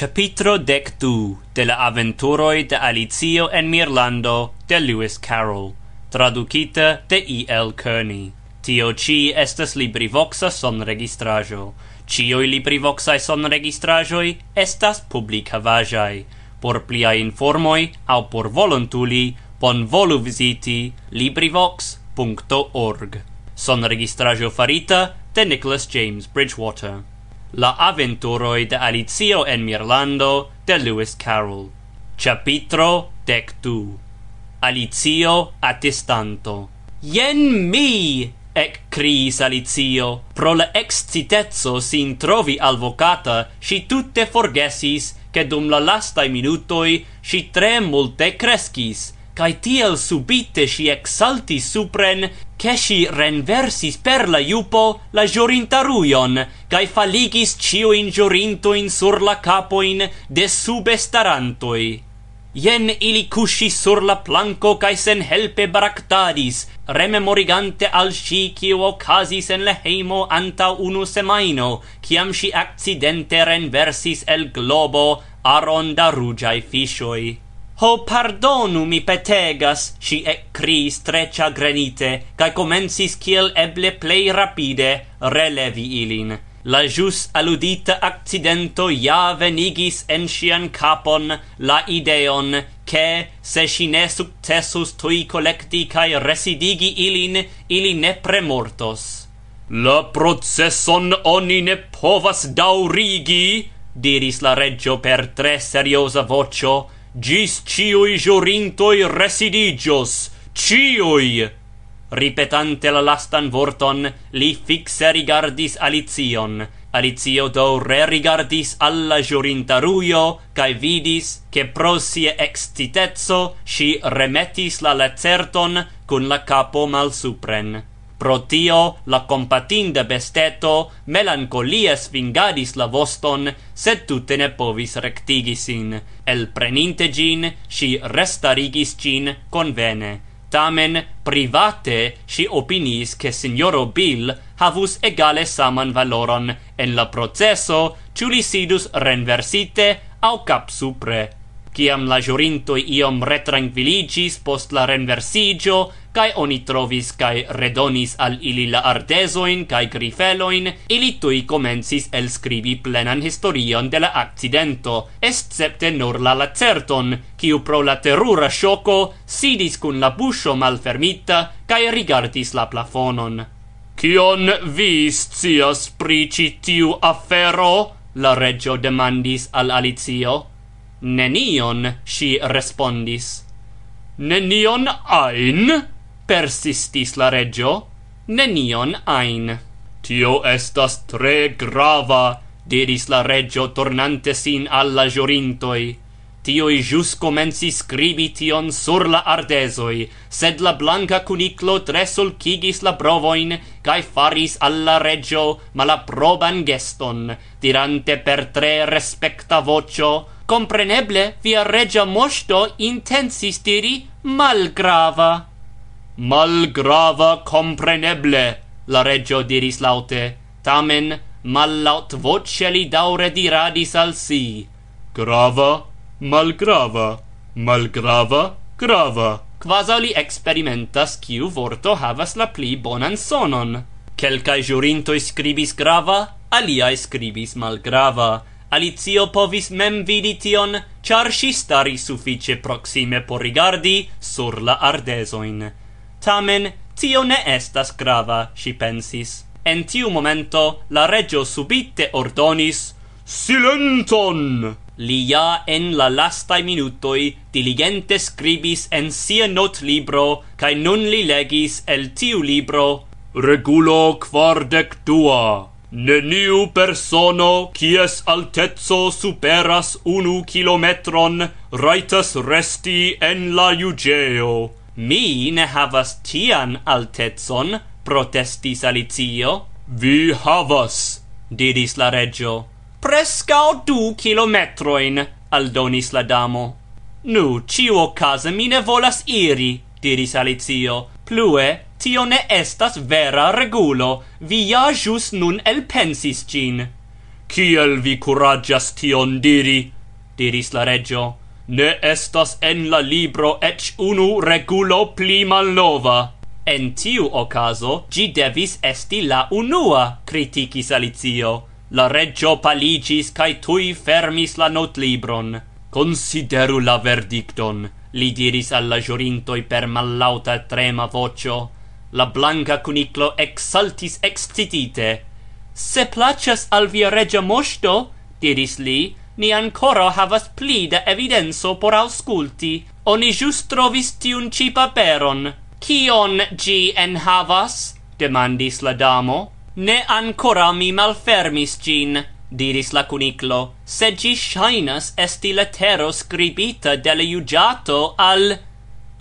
Chapitro dec du de la aventuroi de Alicio en Mirlando de Lewis Carroll, traducita de E. L. Kearney. Tio ci estas LibriVoxa sonregistraĵo. Ĉiuj son registrajoi estas publica vajai. Por plia informoi au por volontuli, bonvolu visiti LibriVox.org. Sonregistraĵo farita de Nicholas James Bridgewater. La aventuroi de Alicio en Mirlando de Lewis Carroll. Chapitro dec du. Alicio attestanto. Jen mi! Ec criis Alicio Pro la excitezzo sin trovi alvocata Si tutte forgesis Che dum la lastai minutoi Si tre multe crescis cae tiel subite si exaltis supren, che si renversis per la iupo la giorintaruion, cae faligis ciuin giorintoin sur la capoin de subestarantoi. Ien ili cuscis sur la planco cae sen helpe baractadis, rememorigante al si cio ocasis en le heimo anta unu semaino, ciam si accidente renversis el globo aron da rugiai fisioi. Ho pardonu mi petegas, si ec cris trecia grenite, cae comensis ciel eble plei rapide relevi ilin. La jus aludita accidento ja venigis en sian capon la ideon che se si ne successus tui collecti cae residigi ilin, ili ne premortos. La processon oni ne povas daurigi, diris la reggio per tre seriosa vocio, gis ciui jurintoi residigios, ciui! Ripetante la lastan vorton, li fixe rigardis Alizion. Alizio do re-rigardis alla jurintarujo, cae vidis, che pro sie excitezzo si remetis la lecerton, cun la capo malsupren. Pro tio la compatinda besteto melancolia svingadis la voston, sed tutte ne povis rectigi sin. El preninte gin, si restarigis gin convene. Tamen, private, si opinis che signoro Bill havus egale saman valoron en la processo, ciu sidus renversite au cap supre. Ciam la jurintoi iom retranquiligis post la renversigio, cae oni trovis cae redonis al ili la artesoin cae grifeloin, ili tui comensis el scribi plenan historion de la accidento, escepte nur la lacerton, kiu pro la terura shoco sidis cun la buscio malfermita cae rigardis la plafonon. Cion vi scias pri ci tiu afero? la regio demandis al Alicio. Nenion, si respondis. Nenion ein? persistis la regio, nenion ain. Tio estas tre grava, diris la regio tornante sin alla giorintoi. Tioi jus comenci scribi tion sur la ardesoi, sed la blanca cuniclo tre sulcigis la brovoin, cae faris alla regio malaproban geston, dirante per tre respecta vocio, compreneble via regia mosto intensis diri malgrava. Malgrava compreneble, la reggio diris laute, tamen mallaut voce li daure diradis al si. Grava, malgrava, malgrava, grava. Quasa li experimentas kiu vorto havas la pli bonan sonon. Quelcae jurintoi scribis grava, aliae scribis malgrava. Alicio povis mem vidi tion, char si stari suffice proxime por rigardi sur la ardesoin. Tamen, tio ne estas grava, si pensis. En tiu momento, la regio subite ordonis Silenton! Li ja en la lastai minutoi diligente scribis en sia not libro, cae nun li legis el tiu libro Regulo quardec dua. Neniu persono, kies altezzo superas unu kilometron, raitas resti en la iugeo Mi ne havas tian altecon, protestis Alicio. Vi havas, diris la regio. Prescao du kilometroin, aldonis la Damo. Nu, ĉiuokaze mi ne volas iri, diris Alicio. Plue, tio ne estas vera regulo, vi ja jus nun elpensis gin. Kiel vi curagias tion diri? diris la regio ne estas en la libro ec unu regulo pli malnova. En tiu ocaso, gi devis esti la unua, criticis Alicio. La reggio paligis cae tui fermis la notlibron. Consideru la verdicton, li diris alla giurintoi per mallauta trema vocio. La blanca cuniclo exaltis excitite. Se placas al via regia mosto, diris li, ni ancora havas pli da evidenzo por ausculti. Oni jus trovis tiun ci paperon. Kion gi en havas? demandis la damo. Ne ancora mi malfermis gin, diris la cuniclo, sed gi shainas esti letero scribita de iugiato al...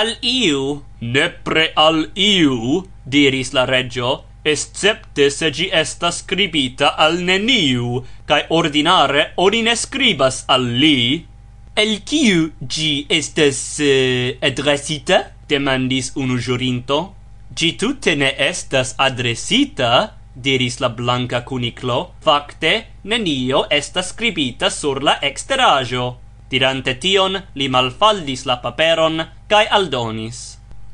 al iu. Nepre al iu, diris la reggio, excepte se gi estas scribita al neniu, cae ordinare oni ne scribas al li. El kiu gi estes eh, adresita? demandis unu jurinto. Gi tutte ne estas adresita, diris la blanca cuniclo, facte nenio estas scribita sur la exterajo. Dirante tion, li malfaldis la paperon, cae aldonis.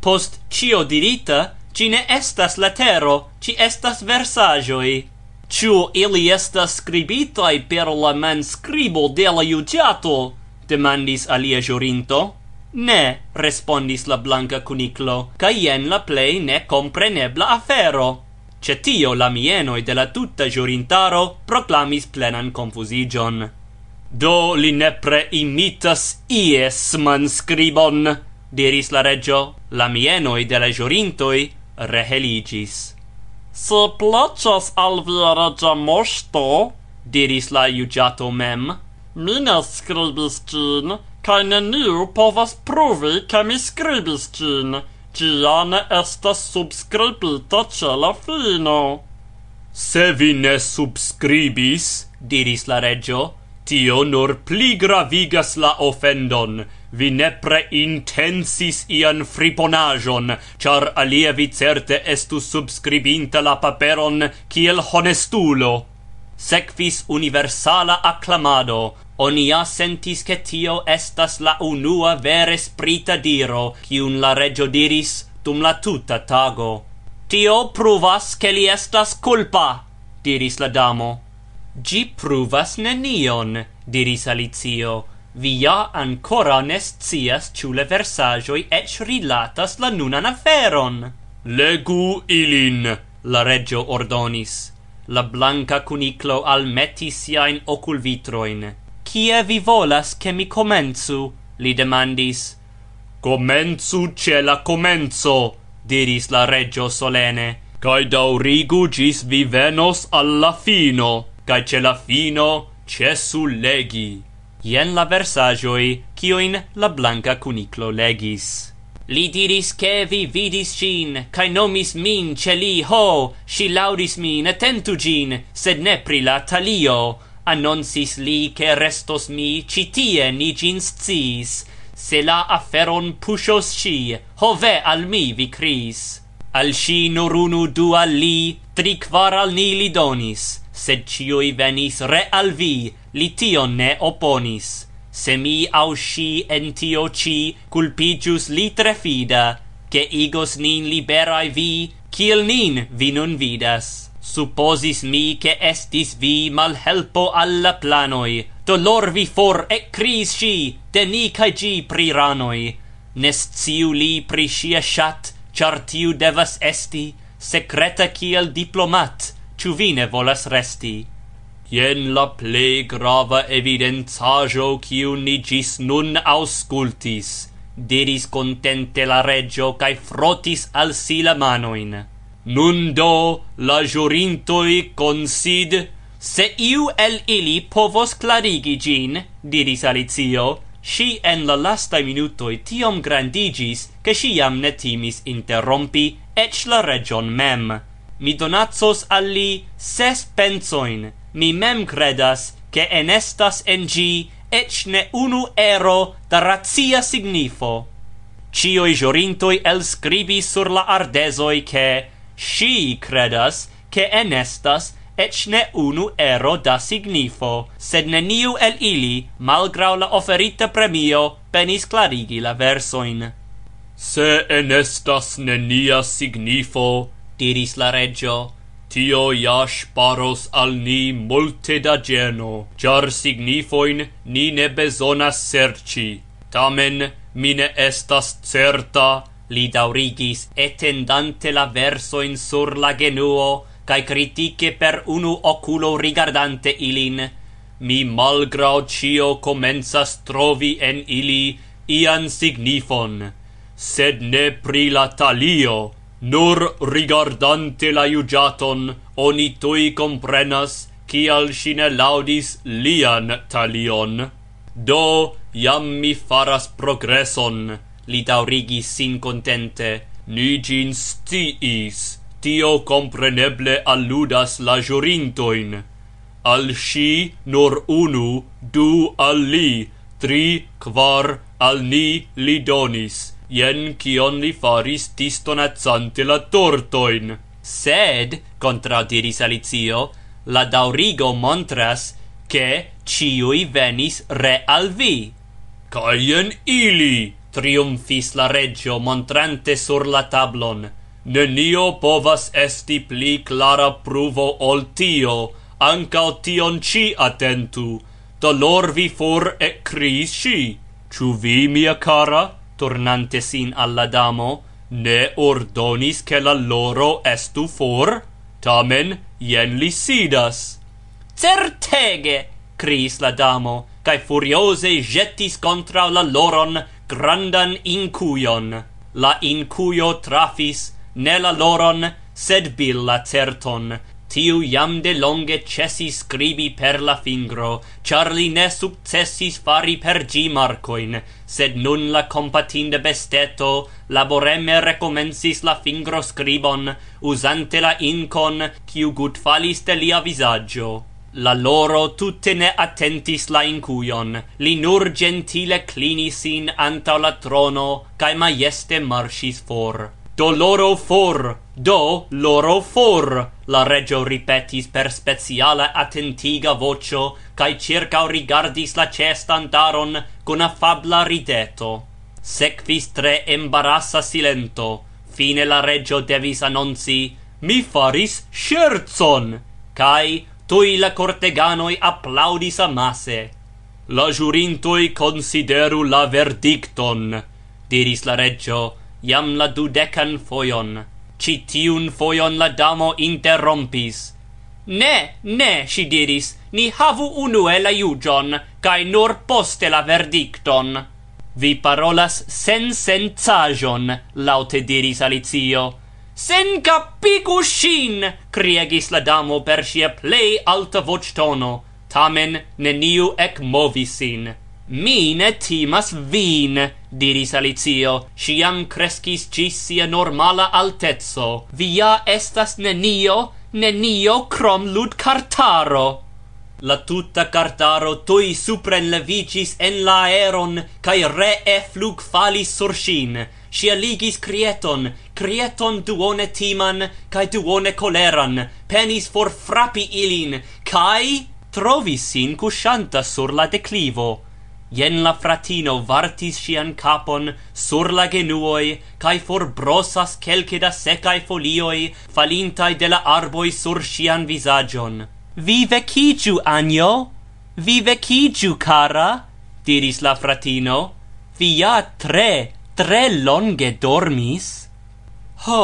Post cio dirita, Ci ne estas letero, ci estas versajoi. Ciu ili estas scribitai per la manscribo de la iugiato? demandis alia jurinto. Ne, respondis la blanca cuniclo, ca ien la plei ne comprenebla afero. Cetio la mienoi de la tutta giurintaro proclamis plenan confusigion. Do li nepre imitas ies manscribon, diris la regio. La mienoi de la giurintoi reheligis. Se placas al via regia mosto, diris la iugiato mem, mi ne scribis cin, cae neniu povas provi ca mi scribis cin, cia ne estas subscribita ce la fino. Se vi ne subscribis, diris la regio, tio nur pli gravigas la offendon, vi nepre intensis ian friponajon, char alia vi certe estus subscribinta la paperon kiel honestulo. Sekvis universala acclamado, onia sentis che tio estas la unua vere sprita diro, kiun la regio diris dum la tuta tago. Tio pruvas che li estas culpa, diris la damo. Gi pruvas nenion, diris Alicio, vi ja ancora nestias scias ĉu la versaĵoj eĉ rilatas la nunan aferon. Legu ilin, la regio ordonis. La blanka kuniklo siain ocul vitroin. Cie vi volas che mi comenzu? li demandis. Comenzu ce la comenzo, diris la regio solene, cae daurigu gis vi venos alla fino, cae ce la fino cesu legi. Jen la versajoi, cioin la Blanka Kuniklo legis. Li diris che vi vidis cin, cae nomis min ce li, ho! si laudis min, attentu gin, sed ne pri la talio. Annonsis li, ke restos mi, citie ni gin scis, Se la aferon ci, ho hove al mi vi cris. Al ŝi nur unu du al li, tri kvar al ni li donis sed ciui venis re al vi, li tion ne oponis. Se mi au sci en tio ci culpicius li tre fida, che igos nin liberae vi, kiel nin vi nun vidas. Supposis mi che estis vi mal helpo alla planoi, dolor vi for e cris sci, de ni cae gi pri ranoi. Nesciu li pri scia shat, char tiu devas esti, secreta kiel diplomat, ciu vi ne volas resti? Jen la plej grava evidenzajo kiun ni gis nun auscultis, diris contente la regio cae frotis al si la manoin. Nun do la jurintoi consid, se iu el ili povos clarigi gin, diris Alicio, Si en la lastaj minutoi tiom grandigis, che si jam ne timis interrompi ec la region mem mi donacos al li ses pensoin, mi mem credas, che enestas en gi ec ne unu ero da razia signifo. Cioi el scribi sur la ardesoi che si credas che enestas ec ne unu ero da signifo, sed neniu el ili, malgrau la offerita premio, penis clarigi la versoin. Se enestas nenia signifo, diris la Reggio, tio ja sparos al ni multe da geno, char signifoin ni ne besonas serci. Tamen, mine estas certa, li daurigis, etendante la versoin sur la genuo, cae critique per unu oculo rigardante ilin, mi malgrau cio comensas trovi en ili ian signifon, sed ne pri la talio, Nur rigardante la iugiaton, oni tui comprenas, cial sine laudis lian talion. Do, jam mi faras progreson, li daurigis sin contente, ni gin stiis, tio compreneble alludas la jurintoin. Al si nur unu, du al li, tri, quar, al ni li donis, jen kion li faris distonacante la tortoin. Sed, contraudiris Alicio, la daurigo montras che ciui venis re al vi. Caien ili, triumfis la reggio montrante sur la tablon. Nenio povas esti pli clara pruvo ol tio, ancao tion ci attentu, dolor vi for e cris ci. Ciu vi, mia cara? tornante sin alla damo, ne ordonis che la loro estu for, tamen jen li sidas. Certege! criis la damo, cae furiose jettis contra la loron grandan incuion. La incuio trafis ne la loron, sed bil la certon, tiu jam de longe cesis scribi per la fingro, char li ne successis fari per gi marcoin, sed nun la compatinde besteto laboreme recomensis la fingro scribon, usante la incon, ciu gut falis de lia visaggio. La loro tutte ne attentis la incuion, li nur gentile clinisin anta la trono, cae maieste marsis for Doloro for, do loro for, la regio ripetis per speciala attentiga vocio, cae circa rigardis la cestantaron con affabla rideto. Secvis tre embarassa silento, fine la regio devis annonci, mi faris scherzon, cae tui la corteganoi applaudis amasse. La giurintoi consideru la verdicton, diris la regio, jam la dudecan fojon. Ci tiun fojon la damo interrompis. Ne, ne, si diris, ni havu unue la iugion, cae nur poste la verdicton. Vi parolas sen sencaĵon, laute diris Alicio. Sen capigu shin, criegis la damo per sia plei alta voĉtono. Tamen neniu ekmovis sin. Mi ne timas vin, diris Alicio, sciam crescis cis sia normala altezzo. Via estas nenio, nenio crom lud cartaro. La tutta cartaro tui supren levicis en la aeron, cae ree flug falis sur sin. Scia ligis crieton, crieton duone timan, cae duone coleran, penis for frappi ilin, cae trovis sin cuscianta sur la declivo Jen la fratino vartis sian capon sur la genuoi, kaj forbrosas celce da secae folioi falintai de la arboi sur sian visagion. Vi vekiĝu, Anjo! Vi vekiĝu, cara! diris la fratino. Vi ja tre, tre longe dormis. Ho,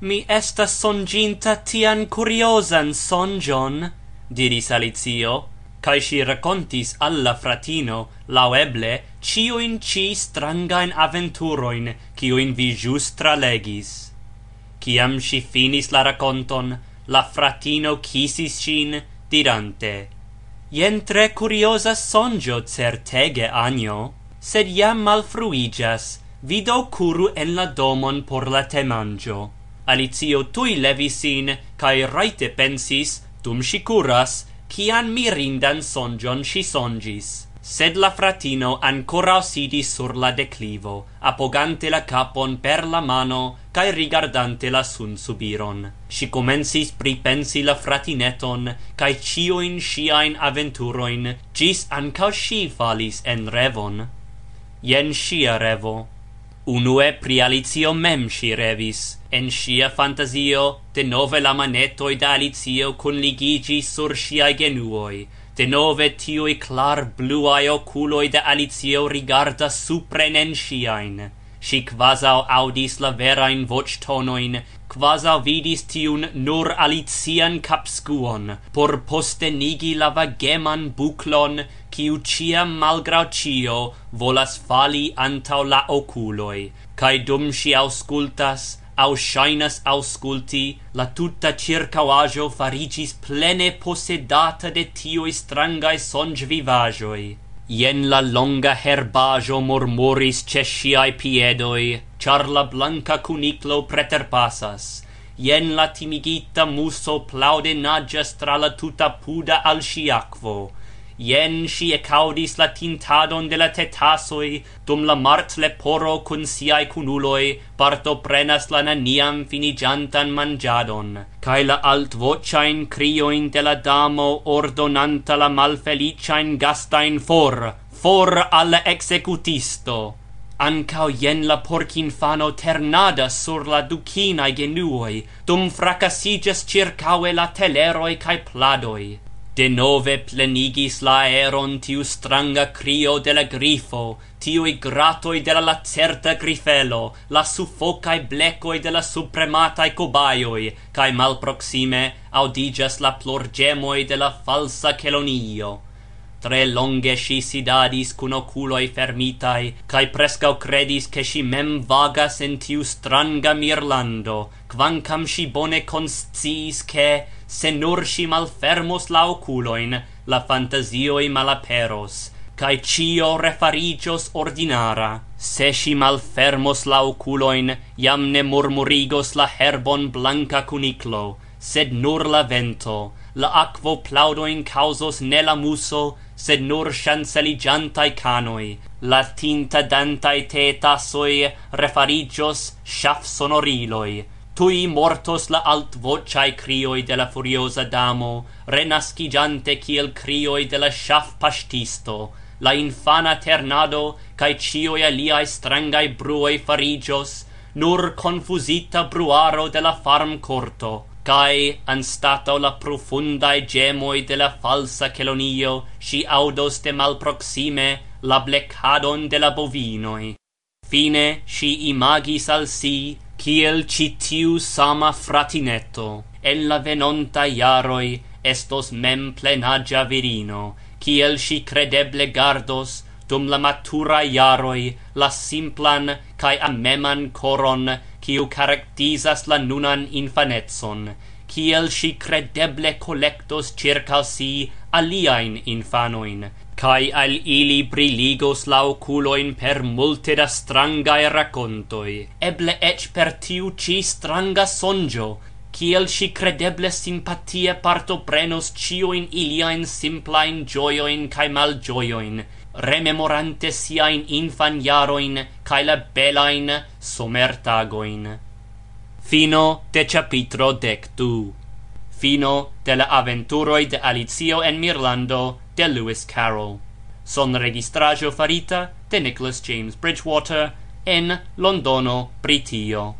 mi estas songinta tian curiosan songion, diris Alicio cae si racontis alla fratino, laueble, ciuin ci strangain aventuroin, ciuin vi jus legis. Ciam si finis la raconton, la fratino cisis sin, dirante, Ien tre curiosa sonjo certege, agno, sed iam malfruigas, vi curu en la domon por la temangio. Alicio tui levisin, cae raite pensis, dum si curas, cian mirindan sonjon si sonjis. sed la fratino ancora sidis sur la declivo, apogante la capon per la mano cae rigardante la sun subiron. Si comensis pripensi la fratineton cae cioin siain aventuroin, gis ancao si falis en revon. Jen sia revo. Unue pri Alicio mem si revis. En sia fantasio, de nove la manetoi da Alicio ligigi sur siai genuoi. De nove tiui clar bluaj oculoi de Alicio rigarda supren en siain. Si quasau audis la verajn voĉtonojn, quasau vidis tiun nur Alician capscuon, por postenigi la vageman buclon, kiu ciam malgrau cio volas fali antau la oculoi, cae dum si auscultas, au shainas ausculti, la tutta circauajo farigis plene possedata de tioi strangae sonj vivajoi. Ien la longa herbajo murmuris ce sciai piedoi, char la blanca cuniclo preterpasas. Ien la timigita muso plaude nagias tra la tuta puda al sciacvo, Ien si ecaudis la tintadon de la tetasoi, dum la mart leporo cun siae cunuloi partoprenas la naniam finigiantan mangiadon, cae la alt vociain crioin de la damo ordonanta la malfeliciain gastain for, for al executisto. Ancao ien la porcinfano ternadas sur la ducinae genuoi, dum fracasigas circaue la teleroi cae pladoi Denove plenigis la aeron tiu stranga crio de la grifo, tiui gratoi de la lacerta grifelo, la suffocae blecoi de la suprematae cobaioi, cae malproxime audigas la plorgemoi de la falsa celonio. Tre longe si sidadis cun oculoi fermitae, cae prescau credis che si mem vagas in tiu stranga mirlando, quancam si bone consciis che, se nur si malfermos la oculoin, la fantasioi malaperos, cae cio refarigios ordinara. Se si malfermos la oculoin, iam ne murmurigos la herbon blanca cuniclo, sed nur la vento, la aquo plaudoin causos ne la muso, sed nur chanceligiantai canoi, la tinta dantai tetasoi refarigios shaf sonoriloi, tui mortos la alt vociae crioi de la furiosa damo, renascigiante kiel crioi de la shaf pastisto, la infana ternado, cae cioi aliae strangai bruoi farigios, nur confusita bruaro de la farm corto, cae, anstato la profundae gemoi de la falsa celonio, si audos de malproxime la blecadon de la bovinoi. Fine, si imagis al si, kiel citiu sama fratineto en la venonta iaroi estos mem plenagia virino, kiel si credeble gardos dum la matura iaroi, la simplan cae ameman koron, kiu caractizas la nunan infanetson, kiel si credeble kolektos circa si aliajn infanoin, cae al ili briligos la oculoin per multe da strangae racontoi, eble ec per tiu ci stranga sonjo, kiel si credeble simpatie partoprenos cioin iliaen simplain gioioin cae malgioioin, rememorante siain infan jaroin cae la belain somertagoin. Fino de capitro dectu. Fino de la aventuroi de Alizio en Mirlando, de Lewis Carroll. Son registrajo farita de Nicholas James Bridgewater en Londono, Britio.